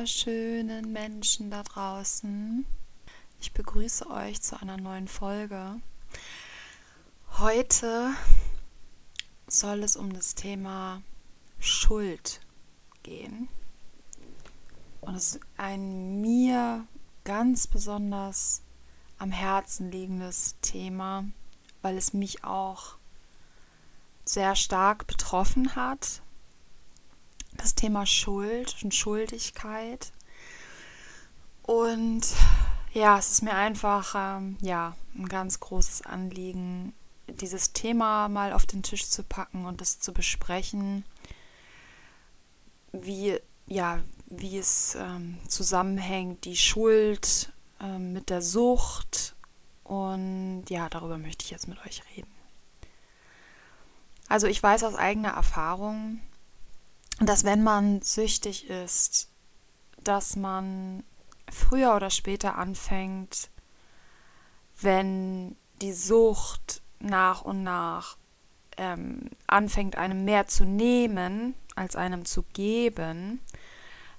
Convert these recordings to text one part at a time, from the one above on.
Wunderschönen Menschen da draußen. Ich begrüße euch zu einer neuen Folge. Heute soll es um das Thema Schuld gehen. Und es ist ein mir ganz besonders am Herzen liegendes Thema, weil es mich auch sehr stark betroffen hat, das Thema Schuld und Schuldigkeit. Und ja, es ist mir einfach ähm, ja, ein ganz großes Anliegen, dieses Thema mal auf den Tisch zu packen und es zu besprechen, wie, ja, wie es ähm, zusammenhängt, die Schuld ähm, mit der Sucht. Und ja, darüber möchte ich jetzt mit euch reden. Also ich weiß aus eigener Erfahrung, dass wenn man süchtig ist, dass man früher oder später anfängt, wenn die Sucht nach und nach ähm, anfängt, einem mehr zu nehmen, als einem zu geben,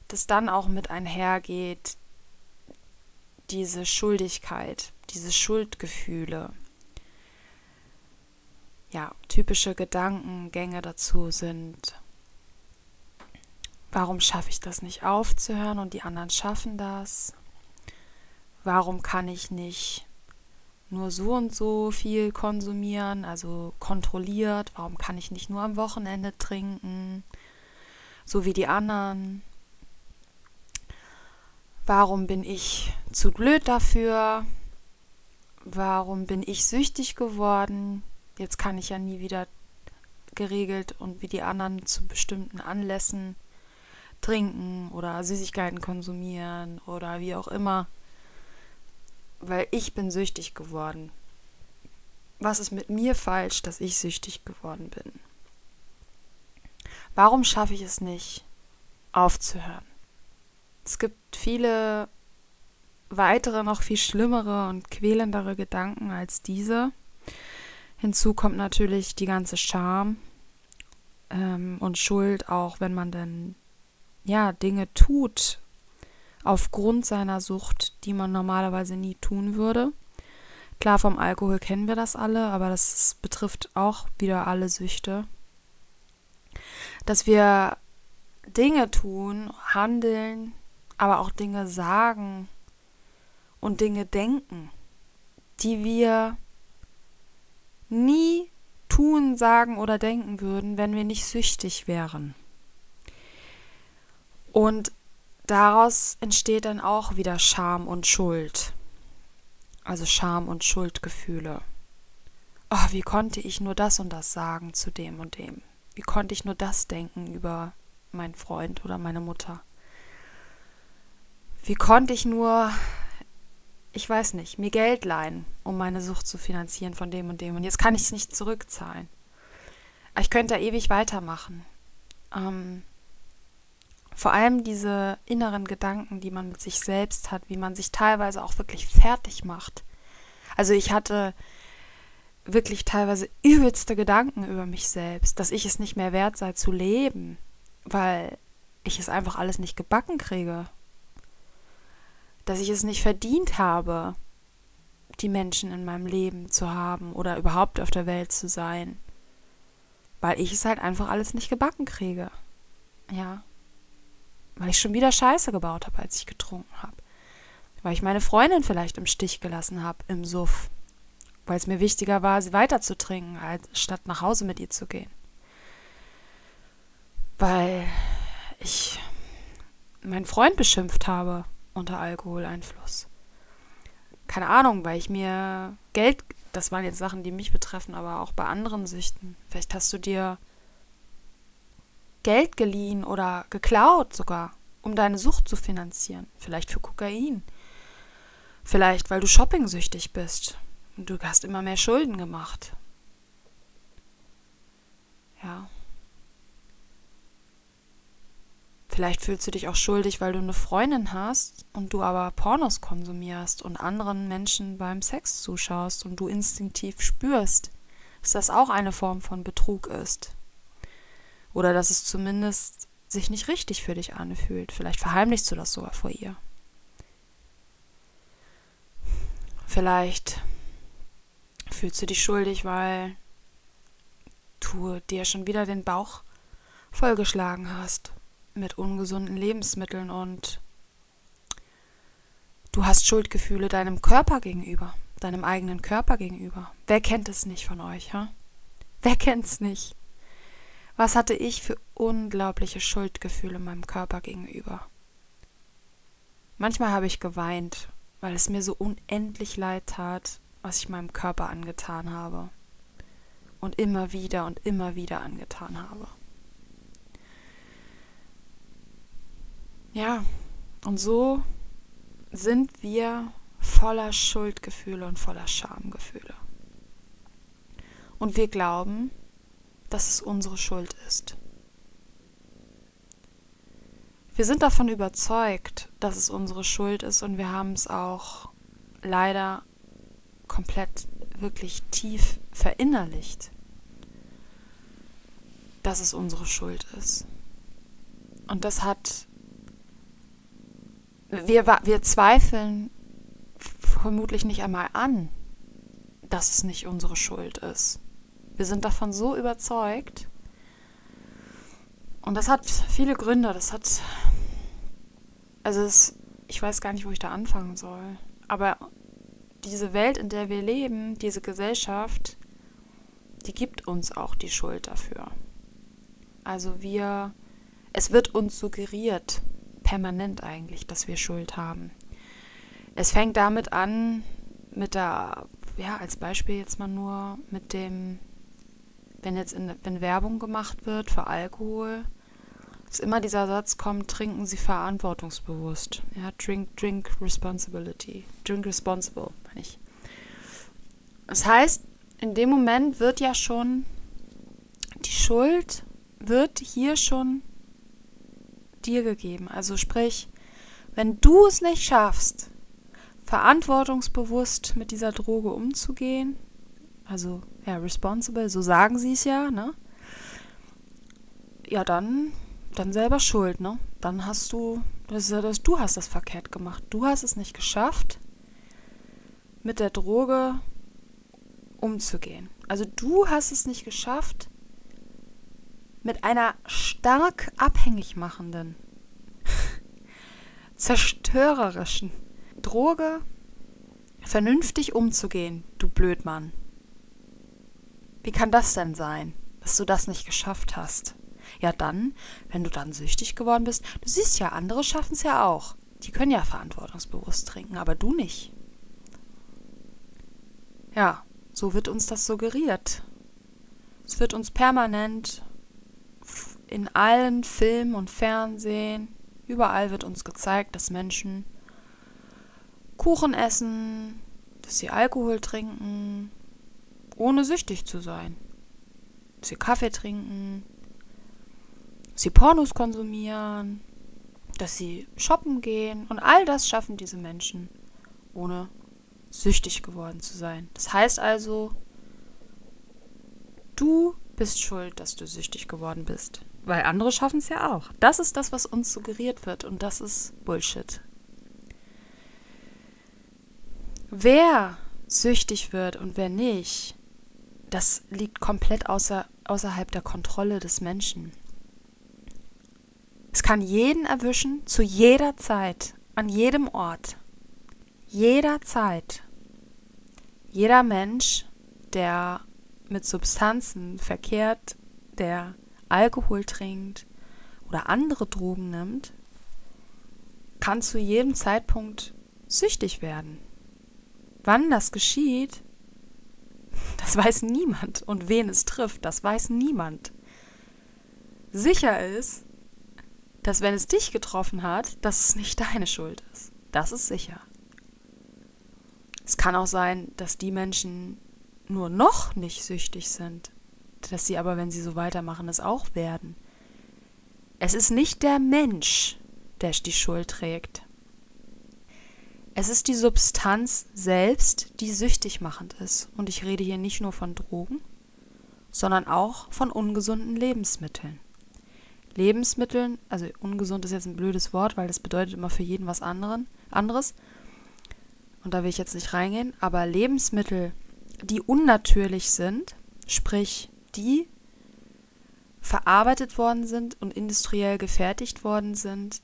dass dann auch mit einhergeht diese Schuldigkeit, diese Schuldgefühle. Ja, typische Gedankengänge dazu sind, Warum schaffe ich das nicht aufzuhören und die anderen schaffen das? Warum kann ich nicht nur so und so viel konsumieren, also kontrolliert? Warum kann ich nicht nur am Wochenende trinken, so wie die anderen? Warum bin ich zu blöd dafür? Warum bin ich süchtig geworden? Jetzt kann ich ja nie wieder geregelt und wie die anderen zu bestimmten Anlässen trinken oder Süßigkeiten konsumieren oder wie auch immer, weil ich bin süchtig geworden. Was ist mit mir falsch, dass ich süchtig geworden bin? Warum schaffe ich es nicht, aufzuhören? Es gibt viele weitere, noch viel schlimmere und quälendere Gedanken als diese. Hinzu kommt natürlich die ganze Scham ähm, und Schuld, auch wenn man dann ja, Dinge tut aufgrund seiner Sucht, die man normalerweise nie tun würde. Klar, vom Alkohol kennen wir das alle, aber das betrifft auch wieder alle Süchte. Dass wir Dinge tun, handeln, aber auch Dinge sagen und Dinge denken, die wir nie tun, sagen oder denken würden, wenn wir nicht süchtig wären. Und daraus entsteht dann auch wieder Scham und Schuld. Also Scham und Schuldgefühle. Oh, wie konnte ich nur das und das sagen zu dem und dem? Wie konnte ich nur das denken über meinen Freund oder meine Mutter? Wie konnte ich nur, ich weiß nicht, mir Geld leihen, um meine Sucht zu finanzieren von dem und dem und jetzt kann ich es nicht zurückzahlen. Ich könnte da ewig weitermachen. Ähm, vor allem diese inneren Gedanken, die man mit sich selbst hat, wie man sich teilweise auch wirklich fertig macht. Also ich hatte wirklich teilweise übelste Gedanken über mich selbst, dass ich es nicht mehr wert sei zu leben, weil ich es einfach alles nicht gebacken kriege. Dass ich es nicht verdient habe, die Menschen in meinem Leben zu haben oder überhaupt auf der Welt zu sein. Weil ich es halt einfach alles nicht gebacken kriege Ja. Weil ich schon wieder Scheiße gebaut habe, als ich getrunken habe. Weil ich meine Freundin vielleicht im Stich gelassen habe im Suff. Weil es mir wichtiger war, sie weiter zu trinken, als statt nach Hause mit ihr zu gehen. Weil ich meinen Freund beschimpft habe unter Alkoholeinfluss. Keine Ahnung, weil ich mir Geld, das waren jetzt Sachen, die mich betreffen, aber auch bei anderen Süchten. Vielleicht hast du dir Geld geliehen oder geklaut sogar, um deine Sucht zu finanzieren. Vielleicht für Kokain. Vielleicht, weil du shoppingsüchtig bist und du hast immer mehr Schulden gemacht. Ja. Vielleicht fühlst du dich auch schuldig, weil du eine Freundin hast und du aber Pornos konsumierst und anderen Menschen beim Sex zuschaust und du instinktiv spürst, dass das auch eine Form von Betrug ist. Oder dass es zumindest sich nicht richtig für dich anfühlt. Vielleicht verheimlichst du das sogar vor ihr. Vielleicht fühlst du dich schuldig, weil du dir schon wieder den Bauch vollgeschlagen hast mit ungesunden Lebensmitteln und du hast Schuldgefühle deinem Körper gegenüber, deinem eigenen Körper gegenüber. Wer kennt es nicht von euch, ha? Wer kennt's nicht? Was hatte ich für unglaubliche Schuldgefühle meinem Körper gegenüber? Manchmal habe ich geweint, weil es mir so unendlich leid tat, was ich meinem Körper angetan habe. Und immer wieder und immer wieder angetan habe. Ja, und so sind wir voller Schuldgefühle und voller Schamgefühle. Und wir glauben, dass es unsere Schuld ist. Wir sind davon überzeugt, dass es unsere Schuld ist und wir haben es auch leider komplett wirklich tief verinnerlicht, dass es unsere Schuld ist. Und das hat wir, wir zweifeln vermutlich nicht einmal an, dass es nicht unsere Schuld ist. Wir sind davon so überzeugt. Und das hat viele Gründe. Das hat. Also, es, ich weiß gar nicht, wo ich da anfangen soll. Aber diese Welt, in der wir leben, diese Gesellschaft, die gibt uns auch die Schuld dafür. Also, wir. Es wird uns suggeriert, permanent eigentlich, dass wir Schuld haben. Es fängt damit an, mit der, ja, als Beispiel jetzt mal nur mit dem, wenn jetzt in, wenn Werbung gemacht wird für Alkohol, dass immer dieser Satz kommt, trinken Sie verantwortungsbewusst. Ja, drink, drink responsibility. Drink responsible, meine ich. Das heißt, in dem Moment wird ja schon die Schuld wird hier schon dir gegeben. Also sprich, wenn du es nicht schaffst, verantwortungsbewusst mit dieser Droge umzugehen, also ja, responsible, so sagen sie es ja, ne? Ja, dann, dann selber schuld, ne? Dann hast du, das ist ja das, du hast das verkehrt gemacht. Du hast es nicht geschafft, mit der Droge umzugehen. Also du hast es nicht geschafft, mit einer stark abhängig machenden, zerstörerischen Droge vernünftig umzugehen, du Blödmann. Wie kann das denn sein, dass du das nicht geschafft hast? Ja dann, wenn du dann süchtig geworden bist, du siehst ja, andere schaffen es ja auch. Die können ja verantwortungsbewusst trinken, aber du nicht. Ja, so wird uns das suggeriert. Es wird uns permanent in allen Filmen und Fernsehen, überall wird uns gezeigt, dass Menschen Kuchen essen, dass sie Alkohol trinken, ohne süchtig zu sein. Sie Kaffee trinken, sie Pornos konsumieren, dass sie shoppen gehen und all das schaffen diese Menschen, ohne süchtig geworden zu sein. Das heißt also, du bist schuld, dass du süchtig geworden bist. Weil andere schaffen es ja auch. Das ist das, was uns suggeriert wird und das ist Bullshit. Wer süchtig wird und wer nicht, das liegt komplett außer, außerhalb der Kontrolle des Menschen. kann jeden erwischen, zu jeder Zeit, an jedem Ort, jederzeit. Jeder Mensch, der mit Substanzen verkehrt, der Alkohol trinkt oder andere Drogen nimmt, kann zu jedem Zeitpunkt süchtig werden. Wann das geschieht, das weiß niemand. Und wen es trifft, das weiß niemand. Sicher ist, dass wenn es dich getroffen hat, dass es nicht deine Schuld ist. Das ist sicher. Es kann auch sein, dass die Menschen nur noch nicht süchtig sind, dass sie aber, wenn sie so weitermachen, es auch werden. Es ist nicht der Mensch, der die Schuld trägt. Es ist die Substanz selbst, die süchtig machend ist. Und ich rede hier nicht nur von Drogen, sondern auch von ungesunden Lebensmitteln. Lebensmitteln, also ungesund ist jetzt ein blödes Wort, weil das bedeutet immer für jeden was anderen, anderes. Und da will ich jetzt nicht reingehen, aber Lebensmittel, die unnatürlich sind, sprich die verarbeitet worden sind und industriell gefertigt worden sind,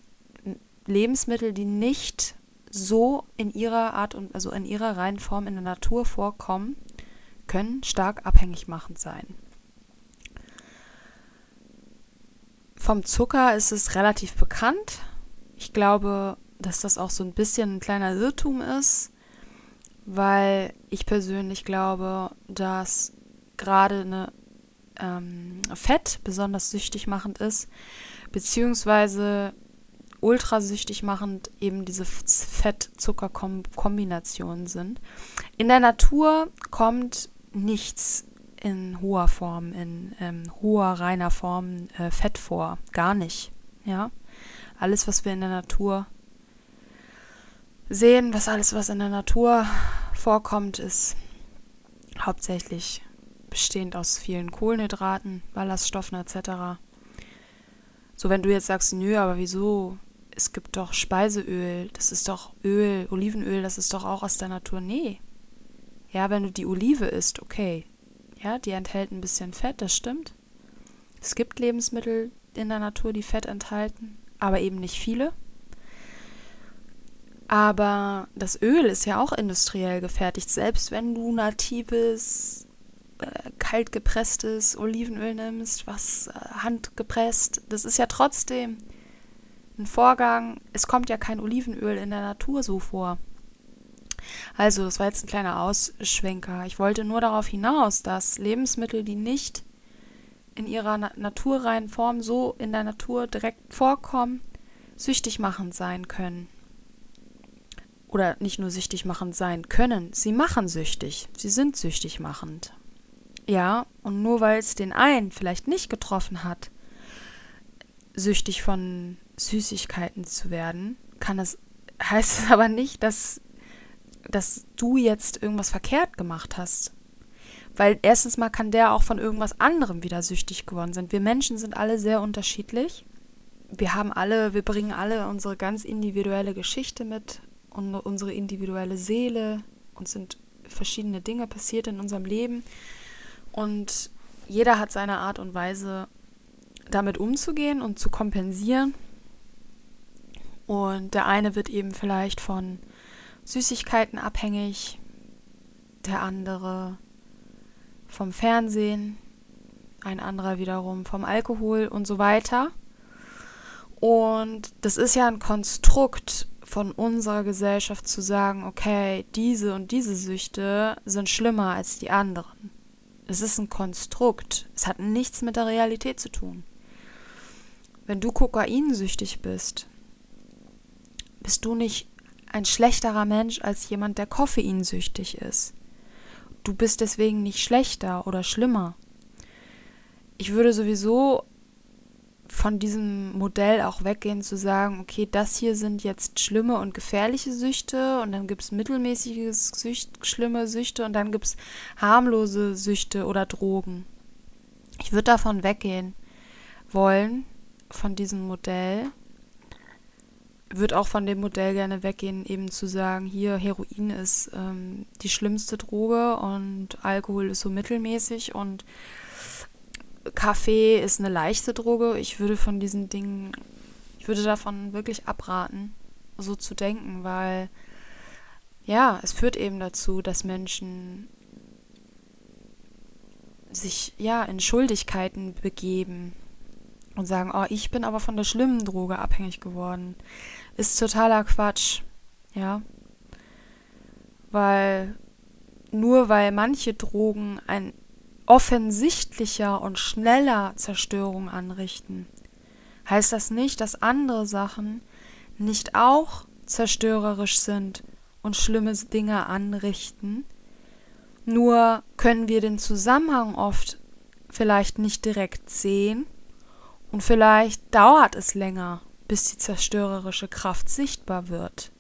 Lebensmittel, die nicht so in ihrer Art und also in ihrer reinen Form in der Natur vorkommen, können stark abhängig machend sein. Vom Zucker ist es relativ bekannt. Ich glaube, dass das auch so ein bisschen ein kleiner Irrtum ist, weil ich persönlich glaube, dass gerade eine ähm, Fett besonders süchtig machend ist, beziehungsweise ultrasüchtig machend eben diese Fett-Zucker-Kombinationen sind. In der Natur kommt nichts in hoher Form, in ähm, hoher, reiner Form äh, Fett vor. Gar nicht. Ja. Alles, was wir in der Natur sehen, was alles, was in der Natur vorkommt, ist hauptsächlich bestehend aus vielen Kohlenhydraten, Ballaststoffen etc. So, wenn du jetzt sagst, nö, aber wieso es gibt doch Speiseöl, das ist doch Öl, Olivenöl, das ist doch auch aus der Natur. Nee. Ja, wenn du die Olive isst, okay. Ja, die enthält ein bisschen Fett, das stimmt. Es gibt Lebensmittel in der Natur, die Fett enthalten, aber eben nicht viele. Aber das Öl ist ja auch industriell gefertigt. Selbst wenn du natives, äh, kalt gepresstes Olivenöl nimmst, was äh, handgepresst, das ist ja trotzdem ein Vorgang. Es kommt ja kein Olivenöl in der Natur so vor. Also, das war jetzt ein kleiner Ausschwenker. Ich wollte nur darauf hinaus, dass Lebensmittel, die nicht in ihrer na naturreinen Form so in der Natur direkt vorkommen, süchtig machend sein können. Oder nicht nur süchtig machend sein können, sie machen süchtig. Sie sind süchtig machend. Ja, und nur weil es den einen vielleicht nicht getroffen hat, süchtig von Süßigkeiten zu werden, kann es, heißt es aber nicht, dass, dass du jetzt irgendwas verkehrt gemacht hast. Weil erstens mal kann der auch von irgendwas anderem wieder süchtig geworden sein. Wir Menschen sind alle sehr unterschiedlich. Wir haben alle, wir bringen alle unsere ganz individuelle Geschichte mit und unsere individuelle Seele und sind verschiedene Dinge passiert in unserem Leben. Und jeder hat seine Art und Weise, damit umzugehen und zu kompensieren. Und der eine wird eben vielleicht von Süßigkeiten abhängig, der andere vom Fernsehen, ein anderer wiederum vom Alkohol und so weiter. Und das ist ja ein Konstrukt von unserer Gesellschaft zu sagen, okay, diese und diese Süchte sind schlimmer als die anderen. Es ist ein Konstrukt. Es hat nichts mit der Realität zu tun. Wenn du kokainsüchtig bist, bist du nicht ein schlechterer Mensch als jemand, der koffeinsüchtig ist. Du bist deswegen nicht schlechter oder schlimmer. Ich würde sowieso von diesem Modell auch weggehen zu sagen, okay, das hier sind jetzt schlimme und gefährliche Süchte und dann gibt es mittelmäßige Sücht, schlimme Süchte und dann gibt es harmlose Süchte oder Drogen. Ich würde davon weggehen wollen, von diesem Modell würde auch von dem Modell gerne weggehen, eben zu sagen, hier Heroin ist ähm, die schlimmste Droge und Alkohol ist so mittelmäßig und Kaffee ist eine leichte Droge. Ich würde von diesen Dingen, Ich würde davon wirklich abraten, so zu denken, weil ja, es führt eben dazu, dass Menschen sich ja in Schuldigkeiten begeben und sagen, oh, ich bin aber von der schlimmen Droge abhängig geworden. Ist totaler Quatsch, ja. Weil nur weil manche Drogen ein offensichtlicher und schneller Zerstörung anrichten, heißt das nicht, dass andere Sachen nicht auch zerstörerisch sind und schlimme Dinge anrichten. Nur können wir den Zusammenhang oft vielleicht nicht direkt sehen und vielleicht dauert es länger, bis die zerstörerische Kraft sichtbar wird.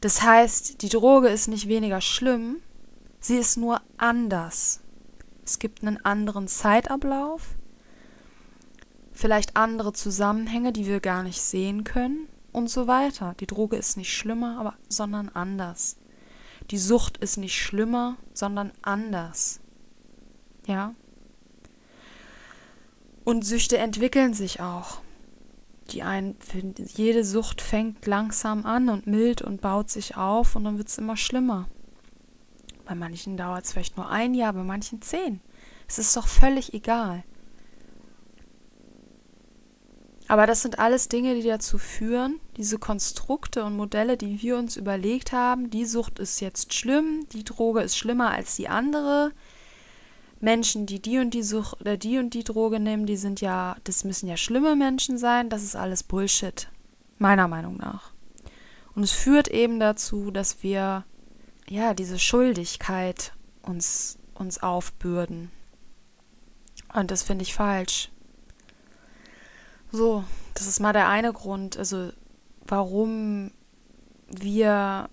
Das heißt, die Droge ist nicht weniger schlimm, sie ist nur anders. Es gibt einen anderen Zeitablauf, vielleicht andere Zusammenhänge, die wir gar nicht sehen können und so weiter. Die Droge ist nicht schlimmer, aber sondern anders. Die Sucht ist nicht schlimmer, sondern anders. Ja? Und Süchte entwickeln sich auch. Die ein, jede Sucht fängt langsam an und mild und baut sich auf und dann wird es immer schlimmer. Bei manchen dauert es vielleicht nur ein Jahr, bei manchen zehn. Es ist doch völlig egal. Aber das sind alles Dinge, die dazu führen, diese Konstrukte und Modelle, die wir uns überlegt haben, die Sucht ist jetzt schlimm, die Droge ist schlimmer als die andere, Menschen, die die und die Sucht oder die und die Droge nehmen, die sind ja, das müssen ja schlimme Menschen sein. Das ist alles Bullshit. Meiner Meinung nach. Und es führt eben dazu, dass wir ja diese Schuldigkeit uns, uns aufbürden. Und das finde ich falsch. So, das ist mal der eine Grund, also warum wir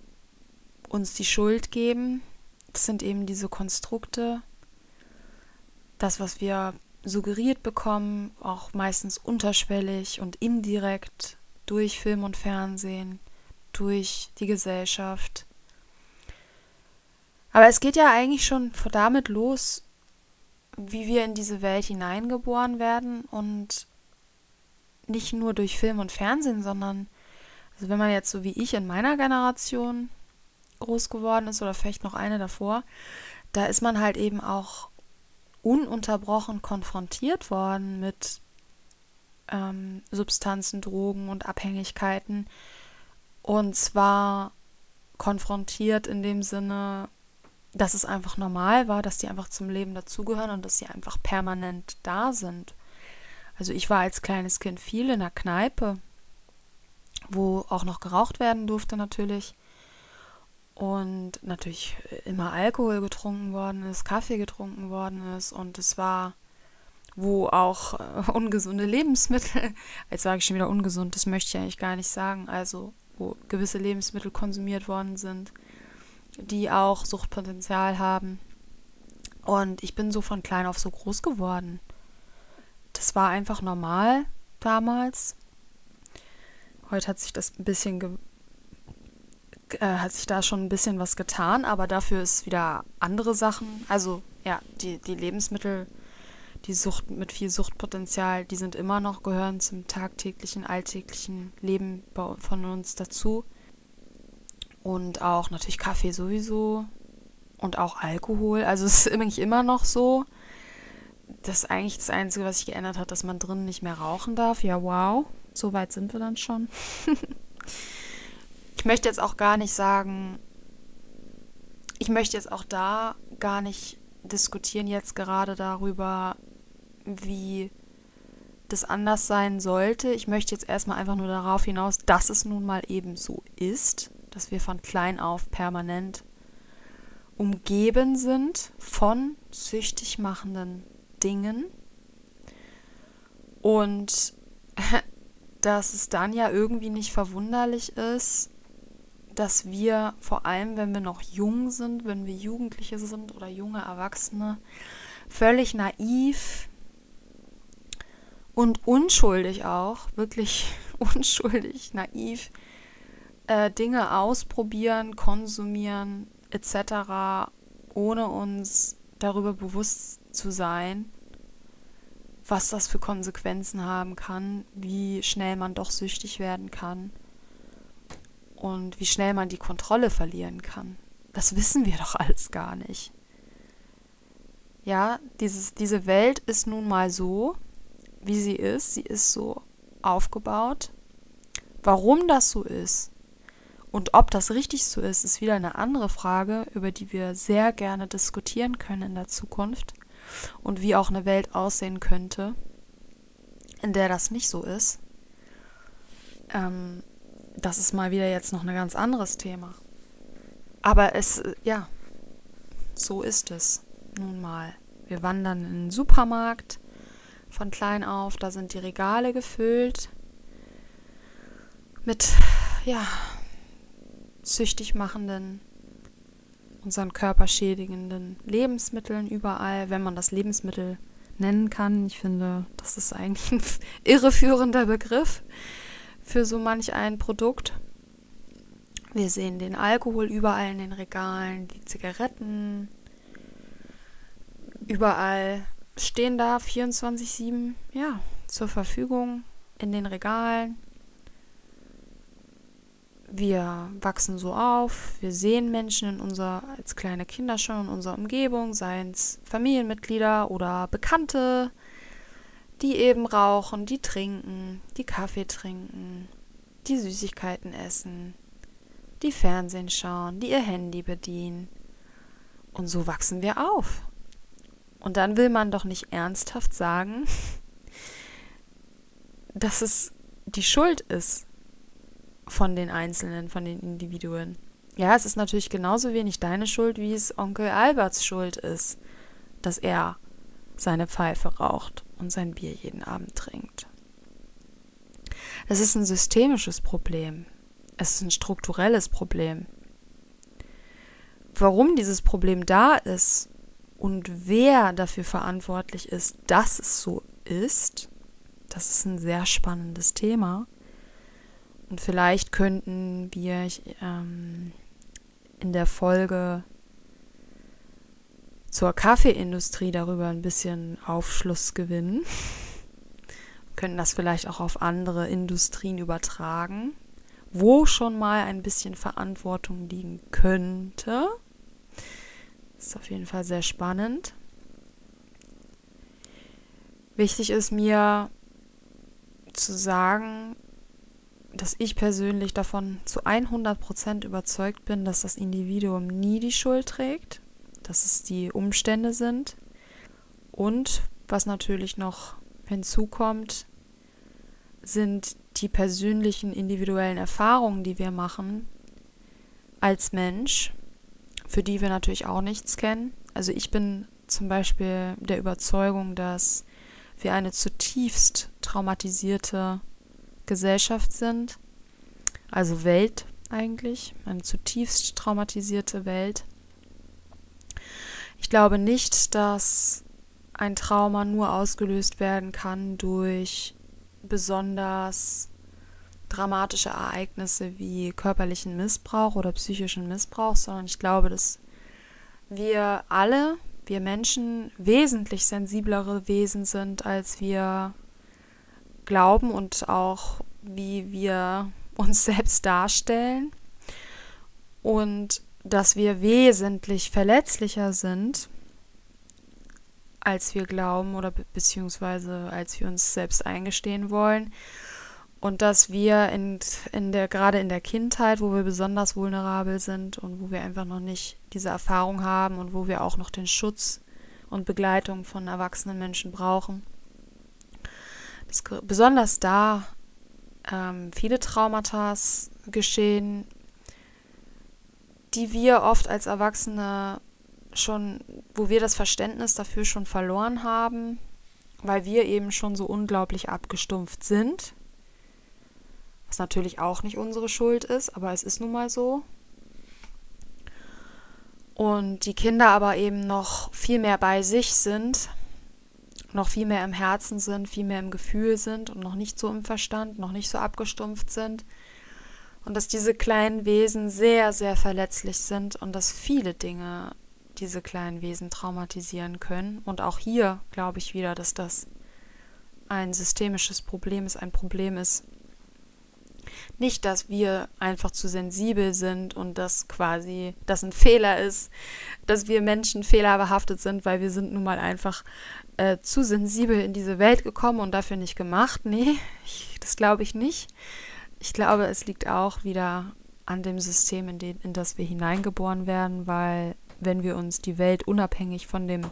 uns die Schuld geben. Das sind eben diese Konstrukte, das, was wir suggeriert bekommen, auch meistens unterschwellig und indirekt durch Film und Fernsehen, durch die Gesellschaft. Aber es geht ja eigentlich schon damit los, wie wir in diese Welt hineingeboren werden und nicht nur durch Film und Fernsehen, sondern also wenn man jetzt so wie ich in meiner Generation groß geworden ist oder vielleicht noch eine davor, da ist man halt eben auch ununterbrochen konfrontiert worden mit ähm, Substanzen, Drogen und Abhängigkeiten. Und zwar konfrontiert in dem Sinne, dass es einfach normal war, dass die einfach zum Leben dazugehören und dass sie einfach permanent da sind. Also ich war als kleines Kind viel in der Kneipe, wo auch noch geraucht werden durfte natürlich und natürlich immer Alkohol getrunken worden ist, Kaffee getrunken worden ist und es war, wo auch äh, ungesunde Lebensmittel, jetzt sage ich schon wieder ungesund, das möchte ich eigentlich gar nicht sagen, also wo gewisse Lebensmittel konsumiert worden sind, die auch Suchtpotenzial haben. Und ich bin so von klein auf so groß geworden. Das war einfach normal damals. Heute hat sich das ein bisschen äh, hat sich da schon ein bisschen was getan, aber dafür ist wieder andere Sachen. Also ja, die, die Lebensmittel, die Sucht mit viel Suchtpotenzial, die sind immer noch, gehören zum tagtäglichen, alltäglichen Leben von uns dazu. Und auch natürlich Kaffee sowieso und auch Alkohol. Also es ist eigentlich immer noch so. Das ist eigentlich das Einzige, was sich geändert hat, dass man drinnen nicht mehr rauchen darf. Ja, wow. So weit sind wir dann schon. ich möchte jetzt auch gar nicht sagen, ich möchte jetzt auch da gar nicht diskutieren jetzt gerade darüber, wie das anders sein sollte. Ich möchte jetzt erstmal einfach nur darauf hinaus, dass es nun mal eben so ist, dass wir von klein auf permanent umgeben sind von süchtig machenden Dingen und dass es dann ja irgendwie nicht verwunderlich ist, dass wir vor allem, wenn wir noch jung sind, wenn wir Jugendliche sind oder junge Erwachsene, völlig naiv und unschuldig auch, wirklich unschuldig, naiv, äh, Dinge ausprobieren, konsumieren etc., ohne uns darüber bewusst zu sein, was das für Konsequenzen haben kann, wie schnell man doch süchtig werden kann und wie schnell man die Kontrolle verlieren kann. Das wissen wir doch alles gar nicht. Ja, dieses, diese Welt ist nun mal so, wie sie ist. Sie ist so aufgebaut. Warum das so ist und ob das richtig so ist, ist wieder eine andere Frage, über die wir sehr gerne diskutieren können in der Zukunft und wie auch eine Welt aussehen könnte, in der das nicht so ist. Ähm, das ist mal wieder jetzt noch ein ganz anderes Thema. Aber es, ja, so ist es nun mal. Wir wandern in den Supermarkt von klein auf, da sind die Regale gefüllt mit, ja, süchtig machenden, unseren Körper schädigenden Lebensmitteln überall, wenn man das Lebensmittel nennen kann. Ich finde, das ist eigentlich ein irreführender Begriff für so manch ein Produkt. Wir sehen den Alkohol überall in den Regalen, die Zigaretten. Überall stehen da 24-7 ja, zur Verfügung in den Regalen. Wir wachsen so auf, wir sehen Menschen in unser, als kleine Kinder schon in unserer Umgebung, seien es Familienmitglieder oder Bekannte, die eben rauchen, die trinken, die Kaffee trinken, die Süßigkeiten essen, die Fernsehen schauen, die ihr Handy bedienen. Und so wachsen wir auf. Und dann will man doch nicht ernsthaft sagen, dass es die Schuld ist von den Einzelnen, von den Individuen. Ja, es ist natürlich genauso wenig deine Schuld, wie es Onkel Alberts Schuld ist, dass er seine Pfeife raucht und sein Bier jeden Abend trinkt. Es ist ein systemisches Problem. Es ist ein strukturelles Problem. Warum dieses Problem da ist und wer dafür verantwortlich ist, dass es so ist, das ist ein sehr spannendes Thema. Und vielleicht könnten wir ähm, in der Folge zur Kaffeeindustrie darüber ein bisschen Aufschluss gewinnen. können das vielleicht auch auf andere Industrien übertragen, wo schon mal ein bisschen Verantwortung liegen könnte. Ist auf jeden Fall sehr spannend. Wichtig ist mir zu sagen, dass ich persönlich davon zu 100% überzeugt bin, dass das Individuum nie die Schuld trägt, dass es die Umstände sind und was natürlich noch hinzukommt, sind die persönlichen individuellen Erfahrungen, die wir machen als Mensch, für die wir natürlich auch nichts kennen. Also ich bin zum Beispiel der Überzeugung, dass wir eine zutiefst traumatisierte Gesellschaft sind, also Welt eigentlich, eine zutiefst traumatisierte Welt. Ich glaube nicht, dass ein Trauma nur ausgelöst werden kann durch besonders dramatische Ereignisse wie körperlichen Missbrauch oder psychischen Missbrauch, sondern ich glaube, dass wir alle, wir Menschen, wesentlich sensiblere Wesen sind, als wir glauben und auch wie wir uns selbst darstellen. Und dass wir wesentlich verletzlicher sind, als wir glauben oder beziehungsweise als wir uns selbst eingestehen wollen. Und dass wir in, in der gerade in der Kindheit, wo wir besonders vulnerabel sind und wo wir einfach noch nicht diese Erfahrung haben und wo wir auch noch den Schutz und Begleitung von erwachsenen Menschen brauchen, dass besonders da ähm, viele Traumata geschehen, die wir oft als Erwachsene schon, wo wir das Verständnis dafür schon verloren haben, weil wir eben schon so unglaublich abgestumpft sind. Was natürlich auch nicht unsere Schuld ist, aber es ist nun mal so. Und die Kinder aber eben noch viel mehr bei sich sind noch viel mehr im Herzen sind, viel mehr im Gefühl sind und noch nicht so im Verstand, noch nicht so abgestumpft sind. Und dass diese kleinen Wesen sehr, sehr verletzlich sind und dass viele Dinge diese kleinen Wesen traumatisieren können. Und auch hier glaube ich wieder, dass das ein systemisches Problem ist, ein Problem ist. Nicht, dass wir einfach zu sensibel sind und dass quasi das ein Fehler ist, dass wir Menschen fehlerbehaftet sind, weil wir sind nun mal einfach äh, zu sensibel in diese Welt gekommen und dafür nicht gemacht. Nee, ich, das glaube ich nicht. Ich glaube, es liegt auch wieder an dem System, in, den, in das wir hineingeboren werden, weil wenn wir uns die Welt unabhängig von dem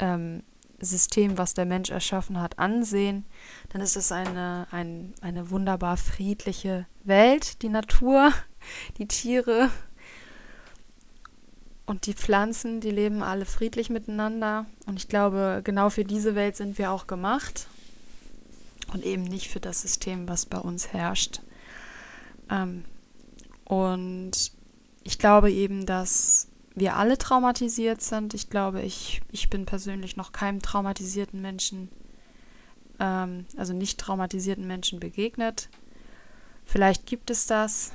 ähm, System, was der Mensch erschaffen hat, ansehen, dann ist es eine, ein, eine wunderbar friedliche Welt, die Natur, die Tiere und die Pflanzen, die leben alle friedlich miteinander. Und ich glaube, genau für diese Welt sind wir auch gemacht und eben nicht für das System, was bei uns herrscht. Ähm, und ich glaube eben, dass wir alle traumatisiert sind. Ich glaube, ich, ich bin persönlich noch keinem traumatisierten Menschen, ähm, also nicht traumatisierten Menschen begegnet. Vielleicht gibt es das.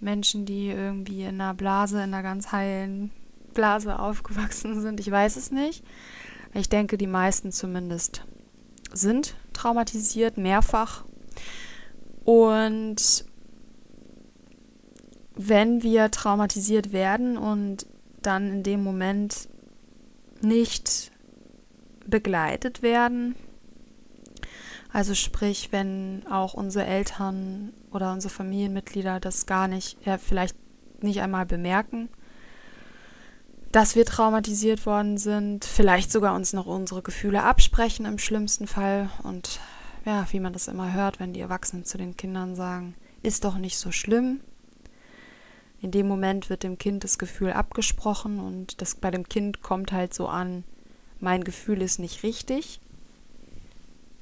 Menschen, die irgendwie in einer Blase, in einer ganz heilen Blase aufgewachsen sind. Ich weiß es nicht. Ich denke, die meisten zumindest sind traumatisiert, mehrfach. Und wenn wir traumatisiert werden und dann in dem Moment nicht begleitet werden. Also sprich, wenn auch unsere Eltern oder unsere Familienmitglieder das gar nicht, ja, vielleicht nicht einmal bemerken, dass wir traumatisiert worden sind, vielleicht sogar uns noch unsere Gefühle absprechen im schlimmsten Fall und ja, wie man das immer hört, wenn die Erwachsenen zu den Kindern sagen, ist doch nicht so schlimm, in dem Moment wird dem Kind das Gefühl abgesprochen und das bei dem Kind kommt halt so an, mein Gefühl ist nicht richtig.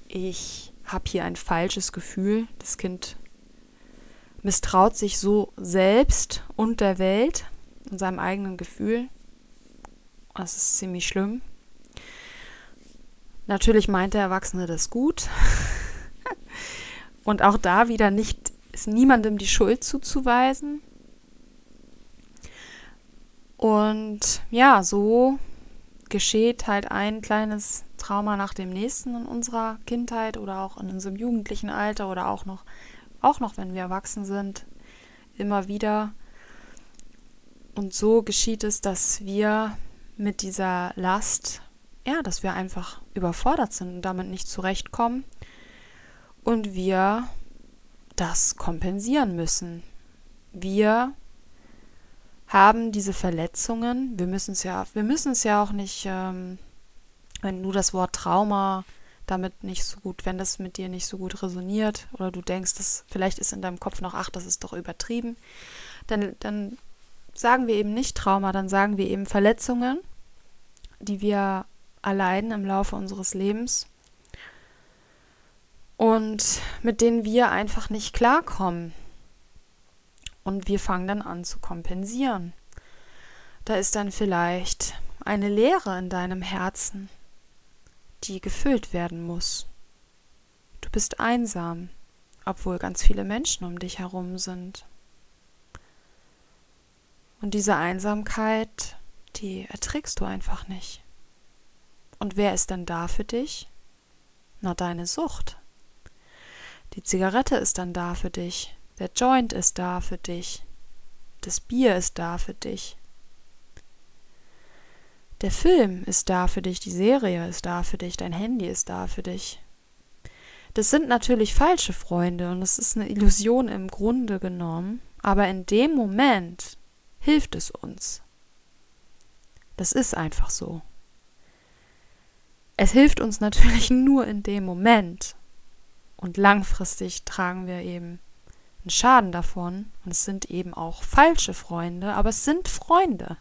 Ich habe hier ein falsches Gefühl. Das Kind misstraut sich so selbst und der Welt und seinem eigenen Gefühl. Das ist ziemlich schlimm. Natürlich meint der Erwachsene das gut. und auch da wieder nicht, ist niemandem die Schuld zuzuweisen. Und ja, so geschieht halt ein kleines Trauma nach dem nächsten in unserer Kindheit oder auch in unserem jugendlichen Alter oder auch noch, auch noch wenn wir erwachsen sind, immer wieder. Und so geschieht es, dass wir mit dieser Last, ja, dass wir einfach überfordert sind und damit nicht zurechtkommen und wir das kompensieren müssen. Wir haben diese Verletzungen. Wir müssen es ja, wir müssen es ja auch nicht, ähm, wenn du das Wort Trauma damit nicht so gut, wenn das mit dir nicht so gut resoniert oder du denkst, dass vielleicht ist in deinem Kopf noch, ach, das ist doch übertrieben, dann, dann sagen wir eben nicht Trauma, dann sagen wir eben Verletzungen, die wir erleiden im Laufe unseres Lebens und mit denen wir einfach nicht klarkommen. Und wir fangen dann an zu kompensieren. Da ist dann vielleicht eine Leere in deinem Herzen, die gefüllt werden muss. Du bist einsam, obwohl ganz viele Menschen um dich herum sind. Und diese Einsamkeit, die erträgst du einfach nicht. Und wer ist denn da für dich? Na, deine Sucht. Die Zigarette ist dann da für dich, der Joint ist da für dich. Das Bier ist da für dich. Der Film ist da für dich, die Serie ist da für dich, dein Handy ist da für dich. Das sind natürlich falsche Freunde und es ist eine Illusion im Grunde genommen, aber in dem Moment hilft es uns. Das ist einfach so. Es hilft uns natürlich nur in dem Moment und langfristig tragen wir eben einen Schaden davon. Und es sind eben auch falsche Freunde, aber es sind Freunde.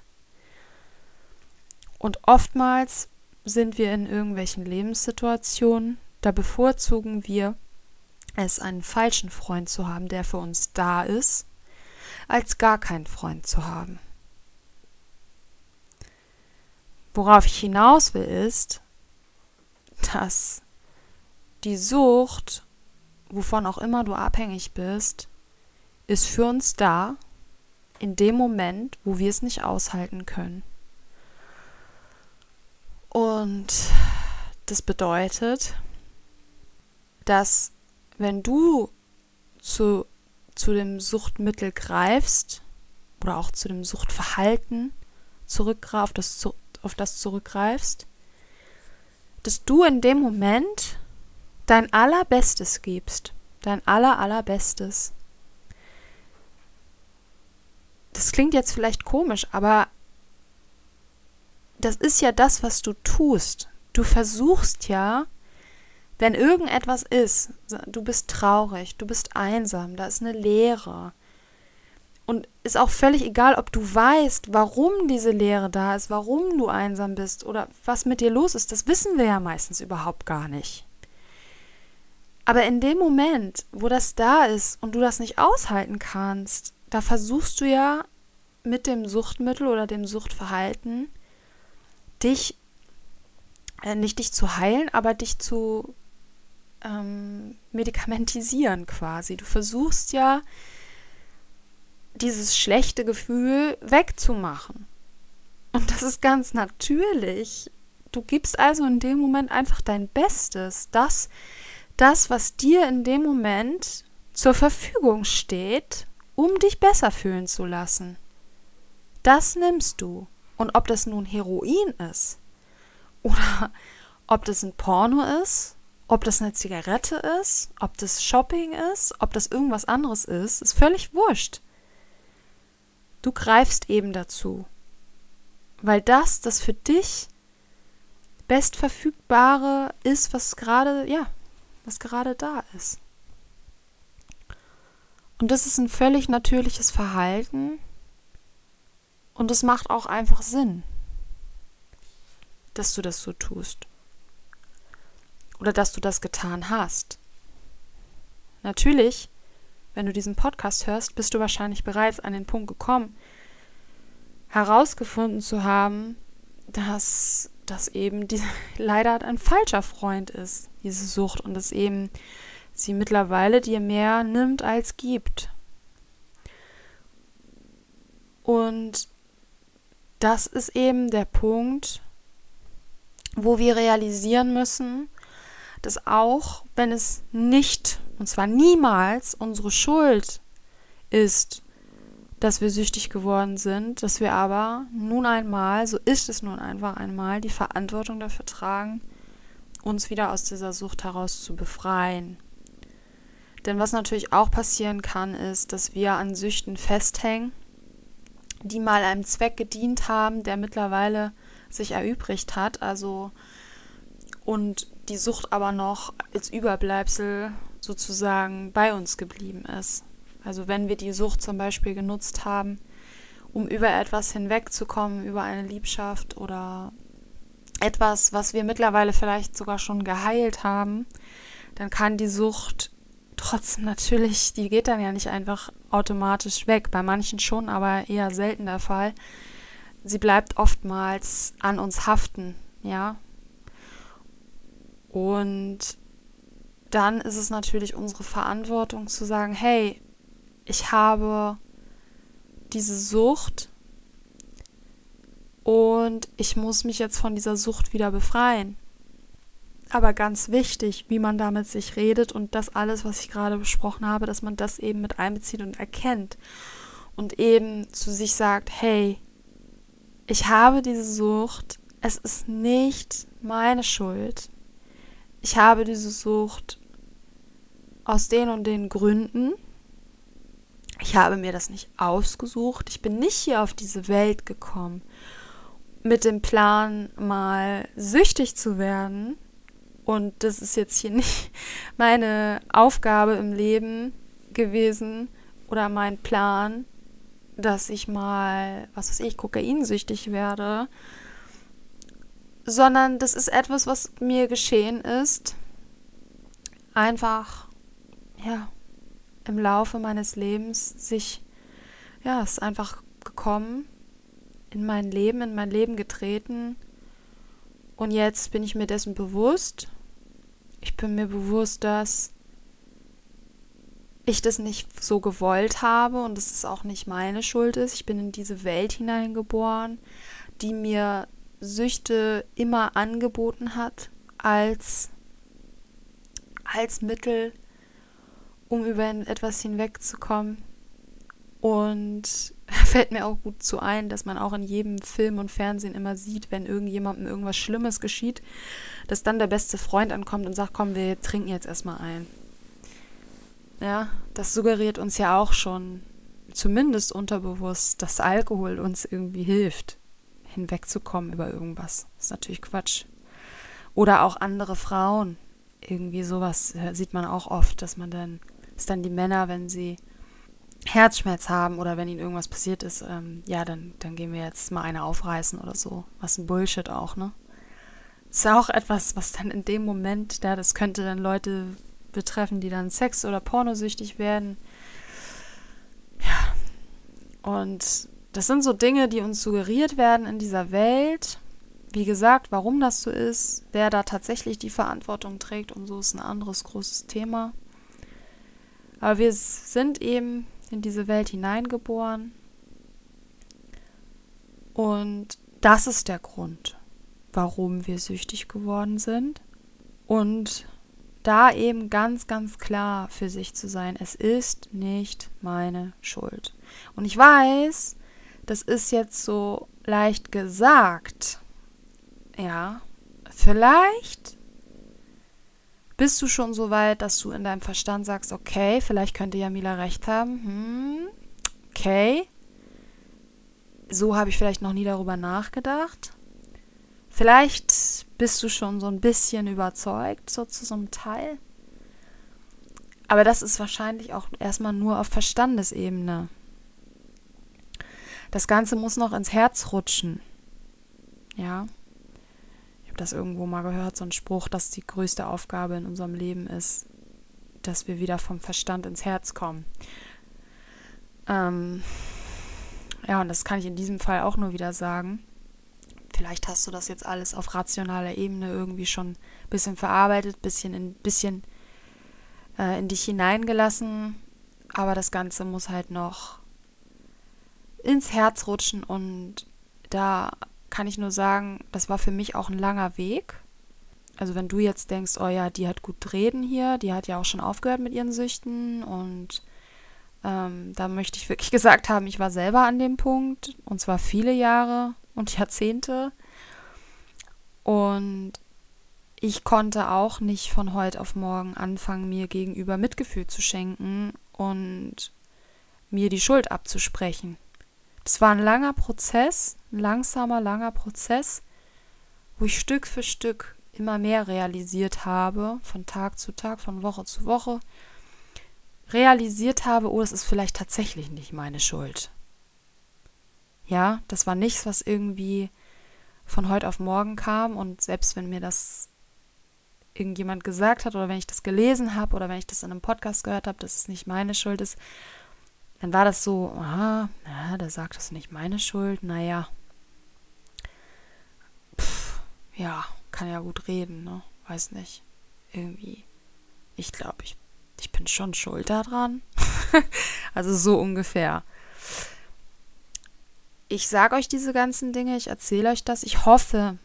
Und oftmals sind wir in irgendwelchen Lebenssituationen, da bevorzugen wir es, einen falschen Freund zu haben, der für uns da ist, als gar keinen Freund zu haben. Worauf ich hinaus will, ist, dass die Sucht, wovon auch immer du abhängig bist, ist für uns da in dem Moment, wo wir es nicht aushalten können. Und das bedeutet, dass wenn du zu, zu dem Suchtmittel greifst oder auch zu dem Suchtverhalten auf das, auf das zurückgreifst, dass du in dem Moment dein allerbestes gibst, dein aller allerbestes. Das klingt jetzt vielleicht komisch, aber das ist ja das, was du tust. Du versuchst ja, wenn irgendetwas ist, du bist traurig, du bist einsam, da ist eine Leere. Und ist auch völlig egal, ob du weißt, warum diese Leere da ist, warum du einsam bist oder was mit dir los ist, das wissen wir ja meistens überhaupt gar nicht. Aber in dem Moment, wo das da ist und du das nicht aushalten kannst, da versuchst du ja mit dem Suchtmittel oder dem Suchtverhalten dich, äh, nicht dich zu heilen, aber dich zu ähm, medikamentisieren quasi. Du versuchst ja, dieses schlechte Gefühl wegzumachen. Und das ist ganz natürlich. Du gibst also in dem Moment einfach dein Bestes. Das, das, was dir in dem Moment zur Verfügung steht, um dich besser fühlen zu lassen. Das nimmst du. Und ob das nun Heroin ist oder ob das ein Porno ist, ob das eine Zigarette ist, ob das Shopping ist, ob das irgendwas anderes ist, ist völlig wurscht. Du greifst eben dazu, weil das das für dich bestverfügbare ist, was gerade, ja, was gerade da ist. Und das ist ein völlig natürliches Verhalten, und es macht auch einfach Sinn, dass du das so tust. Oder dass du das getan hast. Natürlich, wenn du diesen Podcast hörst, bist du wahrscheinlich bereits an den Punkt gekommen, herausgefunden zu haben, dass das eben die, leider ein falscher Freund ist, diese Sucht, und dass eben sie mittlerweile dir mehr nimmt als gibt. Und das ist eben der Punkt, wo wir realisieren müssen, dass auch wenn es nicht, und zwar niemals, unsere Schuld ist, dass wir süchtig geworden sind, dass wir aber nun einmal, so ist es nun einfach einmal, die Verantwortung dafür tragen, uns wieder aus dieser Sucht heraus zu befreien. Denn was natürlich auch passieren kann, ist, dass wir an Süchten festhängen die mal einem Zweck gedient haben, der mittlerweile sich erübrigt hat, also und die Sucht aber noch als Überbleibsel sozusagen bei uns geblieben ist. Also wenn wir die Sucht zum Beispiel genutzt haben, um über etwas hinwegzukommen, über eine Liebschaft oder etwas, was wir mittlerweile vielleicht sogar schon geheilt haben, dann kann die Sucht trotzdem natürlich, die geht dann ja nicht einfach automatisch weg. Bei manchen schon, aber eher selten der Fall. Sie bleibt oftmals an uns haften, ja. Und dann ist es natürlich unsere Verantwortung zu sagen, hey, ich habe diese Sucht und ich muss mich jetzt von dieser Sucht wieder befreien aber ganz wichtig, wie man damit sich redet und das alles, was ich gerade besprochen habe, dass man das eben mit einbezieht und erkennt und eben zu sich sagt, hey, ich habe diese Sucht, es ist nicht meine Schuld. Ich habe diese Sucht aus den und den Gründen. Ich habe mir das nicht ausgesucht. Ich bin nicht hier auf diese Welt gekommen mit dem Plan, mal süchtig zu werden, und das ist jetzt hier nicht meine Aufgabe im Leben gewesen oder mein Plan, dass ich mal, was weiß ich, kokainsüchtig werde, sondern das ist etwas, was mir geschehen ist. Einfach, ja, im Laufe meines Lebens sich, ja, ist einfach gekommen, in mein Leben, in mein Leben getreten. Und jetzt bin ich mir dessen bewusst ich bin mir bewusst, dass ich das nicht so gewollt habe und dass es auch nicht meine Schuld ist. Ich bin in diese Welt hineingeboren, die mir Süchte immer angeboten hat als als Mittel, um über etwas hinwegzukommen. Und fällt mir auch gut zu ein, dass man auch in jedem Film und Fernsehen immer sieht, wenn irgendjemandem irgendwas Schlimmes geschieht, dass dann der beste Freund ankommt und sagt, komm, wir trinken jetzt erstmal ein. Ja, das suggeriert uns ja auch schon, zumindest unterbewusst, dass Alkohol uns irgendwie hilft, hinwegzukommen über irgendwas. Das ist natürlich Quatsch. Oder auch andere Frauen. Irgendwie sowas sieht man auch oft, dass man dann, dass dann die Männer, wenn sie Herzschmerz haben oder wenn ihnen irgendwas passiert ist, ähm, ja, dann, dann gehen wir jetzt mal eine aufreißen oder so. Was ein Bullshit auch, ne? ist auch etwas, was dann in dem Moment, ja, das könnte dann Leute betreffen, die dann Sex- oder pornosüchtig werden. Ja. Und das sind so Dinge, die uns suggeriert werden in dieser Welt. Wie gesagt, warum das so ist, wer da tatsächlich die Verantwortung trägt und so ist ein anderes großes Thema. Aber wir sind eben in diese Welt hineingeboren. Und das ist der Grund, warum wir süchtig geworden sind. Und da eben ganz, ganz klar für sich zu sein, es ist nicht meine Schuld. Und ich weiß, das ist jetzt so leicht gesagt. Ja, vielleicht bist du schon so weit, dass du in deinem Verstand sagst, okay, vielleicht könnte Jamila recht haben. Hm, okay. So habe ich vielleicht noch nie darüber nachgedacht. Vielleicht bist du schon so ein bisschen überzeugt, so zu so einem Teil. Aber das ist wahrscheinlich auch erstmal nur auf Verstandesebene. Das Ganze muss noch ins Herz rutschen. Ja das irgendwo mal gehört, so ein Spruch, dass die größte Aufgabe in unserem Leben ist, dass wir wieder vom Verstand ins Herz kommen. Ähm, ja, und das kann ich in diesem Fall auch nur wieder sagen. Vielleicht hast du das jetzt alles auf rationaler Ebene irgendwie schon ein bisschen verarbeitet, bisschen in bisschen äh, in dich hineingelassen, aber das Ganze muss halt noch ins Herz rutschen und da kann ich nur sagen, das war für mich auch ein langer Weg. Also wenn du jetzt denkst, oh ja, die hat gut reden hier, die hat ja auch schon aufgehört mit ihren Süchten und ähm, da möchte ich wirklich gesagt haben, ich war selber an dem Punkt und zwar viele Jahre und Jahrzehnte und ich konnte auch nicht von heute auf morgen anfangen, mir gegenüber Mitgefühl zu schenken und mir die Schuld abzusprechen. Es war ein langer Prozess, ein langsamer, langer Prozess, wo ich Stück für Stück immer mehr realisiert habe, von Tag zu Tag, von Woche zu Woche, realisiert habe, oh, das ist vielleicht tatsächlich nicht meine Schuld. Ja, das war nichts, was irgendwie von heute auf morgen kam und selbst wenn mir das irgendjemand gesagt hat oder wenn ich das gelesen habe oder wenn ich das in einem Podcast gehört habe, dass es nicht meine Schuld ist, dann war das so, aha, ja, der sagt, das nicht meine Schuld, naja. Pff, ja, kann ja gut reden, ne? Weiß nicht. Irgendwie. Ich glaube, ich, ich bin schon schuld daran. also so ungefähr. Ich sage euch diese ganzen Dinge, ich erzähle euch das. Ich hoffe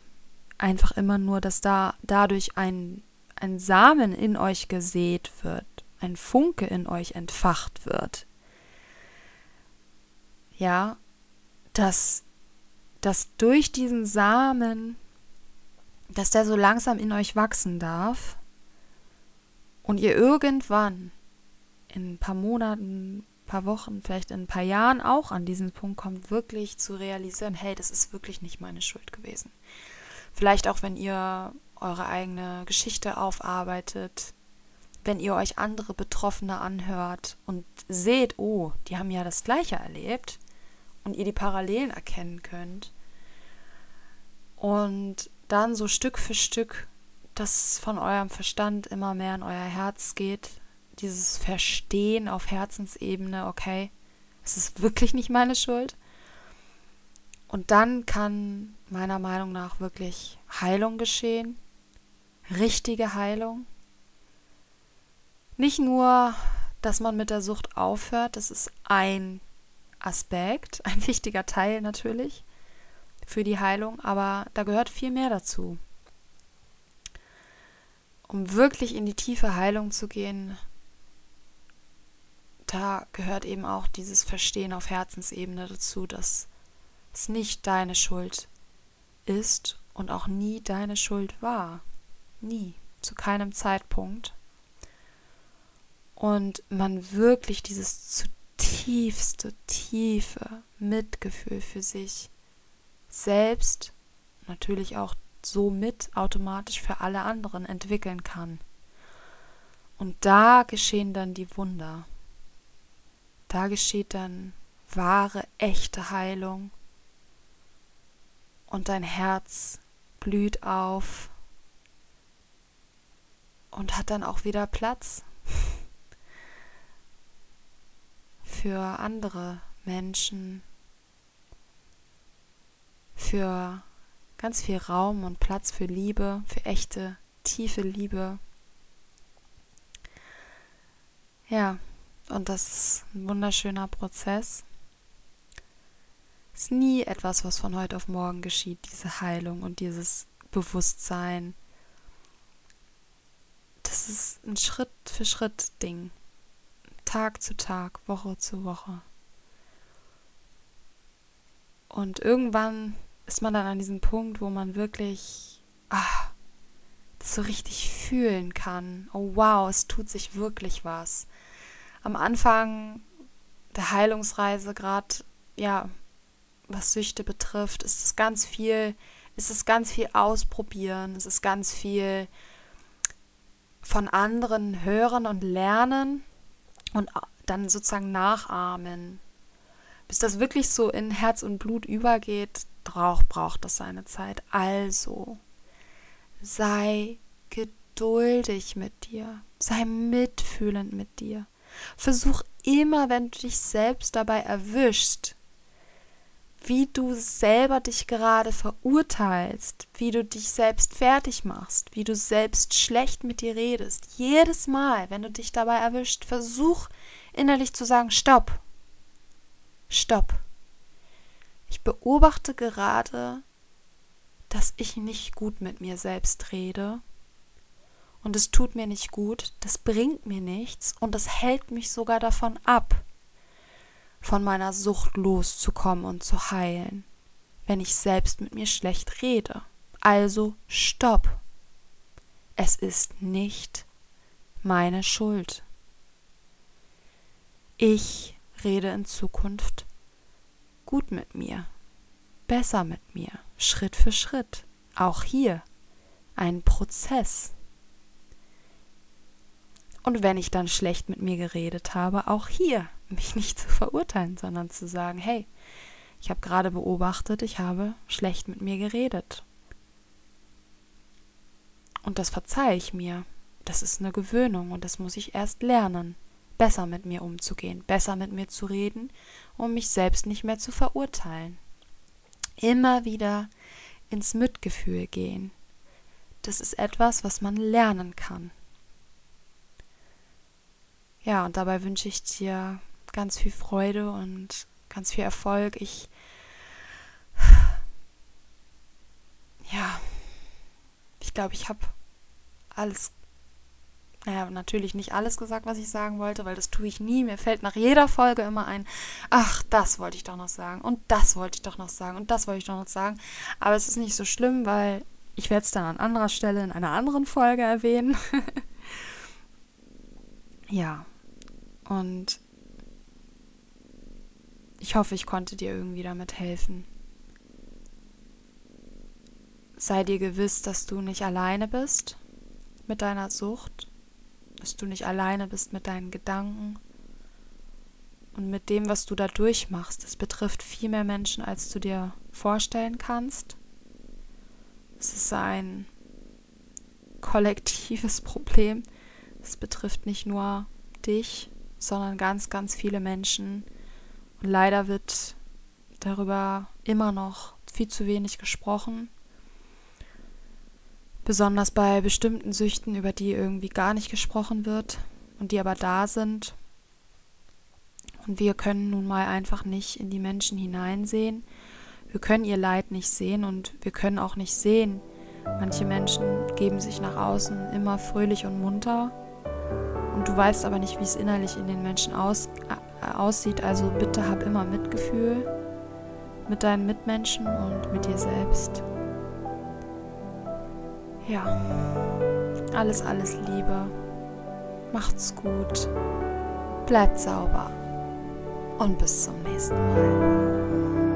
einfach immer nur, dass da dadurch ein, ein Samen in euch gesät wird, ein Funke in euch entfacht wird, ja, dass, dass durch diesen Samen, dass der so langsam in euch wachsen darf und ihr irgendwann in ein paar Monaten, ein paar Wochen, vielleicht in ein paar Jahren auch an diesen Punkt kommt, wirklich zu realisieren, hey, das ist wirklich nicht meine Schuld gewesen. Vielleicht auch, wenn ihr eure eigene Geschichte aufarbeitet, wenn ihr euch andere Betroffene anhört und seht, oh, die haben ja das gleiche erlebt, und ihr die Parallelen erkennen könnt. Und dann so Stück für Stück das von eurem Verstand immer mehr in euer Herz geht. Dieses Verstehen auf Herzensebene, okay, es ist wirklich nicht meine Schuld. Und dann kann meiner Meinung nach wirklich Heilung geschehen. Richtige Heilung. Nicht nur, dass man mit der Sucht aufhört, das ist ein Aspekt, ein wichtiger Teil natürlich für die Heilung, aber da gehört viel mehr dazu. um wirklich in die tiefe Heilung zu gehen, da gehört eben auch dieses Verstehen auf Herzensebene dazu, dass es nicht deine Schuld ist und auch nie deine Schuld war. Nie, zu keinem Zeitpunkt. Und man wirklich dieses zutiefste, tiefe Mitgefühl für sich selbst, natürlich auch somit automatisch für alle anderen entwickeln kann. Und da geschehen dann die Wunder. Da geschieht dann wahre, echte Heilung. Und dein Herz blüht auf und hat dann auch wieder Platz für andere Menschen, für ganz viel Raum und Platz für Liebe, für echte, tiefe Liebe. Ja, und das ist ein wunderschöner Prozess. Es ist nie etwas, was von heute auf morgen geschieht, diese Heilung und dieses Bewusstsein. Das ist ein Schritt für Schritt Ding. Tag zu Tag, Woche zu Woche. Und irgendwann ist man dann an diesem Punkt, wo man wirklich ah, das so richtig fühlen kann. Oh wow, es tut sich wirklich was. Am Anfang der Heilungsreise, gerade ja, was Süchte betrifft, ist es ganz viel, ist es ganz viel ausprobieren, es ist ganz viel von anderen hören und lernen und dann sozusagen nachahmen. Bis das wirklich so in Herz und Blut übergeht, braucht, braucht das seine Zeit. Also sei geduldig mit dir, sei mitfühlend mit dir. Versuch immer, wenn du dich selbst dabei erwischst, wie du selber dich gerade verurteilst, wie du dich selbst fertig machst, wie du selbst schlecht mit dir redest. Jedes Mal, wenn du dich dabei erwischt, versuch innerlich zu sagen, stopp. Stopp. Ich beobachte gerade, dass ich nicht gut mit mir selbst rede. Und es tut mir nicht gut, das bringt mir nichts und das hält mich sogar davon ab, von meiner Sucht loszukommen und zu heilen, wenn ich selbst mit mir schlecht rede. Also stopp. Es ist nicht meine Schuld. Ich rede in Zukunft gut mit mir, besser mit mir, Schritt für Schritt. Auch hier ein Prozess. Und wenn ich dann schlecht mit mir geredet habe, auch hier mich nicht zu verurteilen, sondern zu sagen, hey, ich habe gerade beobachtet, ich habe schlecht mit mir geredet. Und das verzeihe ich mir. Das ist eine Gewöhnung und das muss ich erst lernen, besser mit mir umzugehen, besser mit mir zu reden, um mich selbst nicht mehr zu verurteilen. Immer wieder ins Mitgefühl gehen. Das ist etwas, was man lernen kann. Ja, und dabei wünsche ich dir ganz viel Freude und ganz viel Erfolg. Ich ja, ich glaube, ich habe alles, naja, natürlich nicht alles gesagt, was ich sagen wollte, weil das tue ich nie. Mir fällt nach jeder Folge immer ein, ach, das wollte ich doch noch sagen und das wollte ich doch noch sagen und das wollte ich doch noch sagen. Aber es ist nicht so schlimm, weil ich werde es dann an anderer Stelle in einer anderen Folge erwähnen. ja, und ich hoffe, ich konnte dir irgendwie damit helfen. Sei dir gewiss, dass du nicht alleine bist mit deiner Sucht, dass du nicht alleine bist mit deinen Gedanken und mit dem, was du da durchmachst. Es betrifft viel mehr Menschen, als du dir vorstellen kannst. Es ist ein kollektives Problem. Es betrifft nicht nur dich, sondern ganz, ganz viele Menschen, leider wird darüber immer noch viel zu wenig gesprochen. Besonders bei bestimmten Süchten, über die irgendwie gar nicht gesprochen wird und die aber da sind. Und wir können nun mal einfach nicht in die Menschen hineinsehen. Wir können ihr Leid nicht sehen und wir können auch nicht sehen, Manche Menschen geben sich nach außen immer fröhlich und munter und du weißt aber nicht, wie es innerlich in den Menschen aus, äh, aussieht. Also bitte hab immer Mitgefühl mit deinen Mitmenschen und mit dir selbst. Ja, alles, alles Liebe. Macht's gut. Bleibt sauber. Und bis zum nächsten Mal.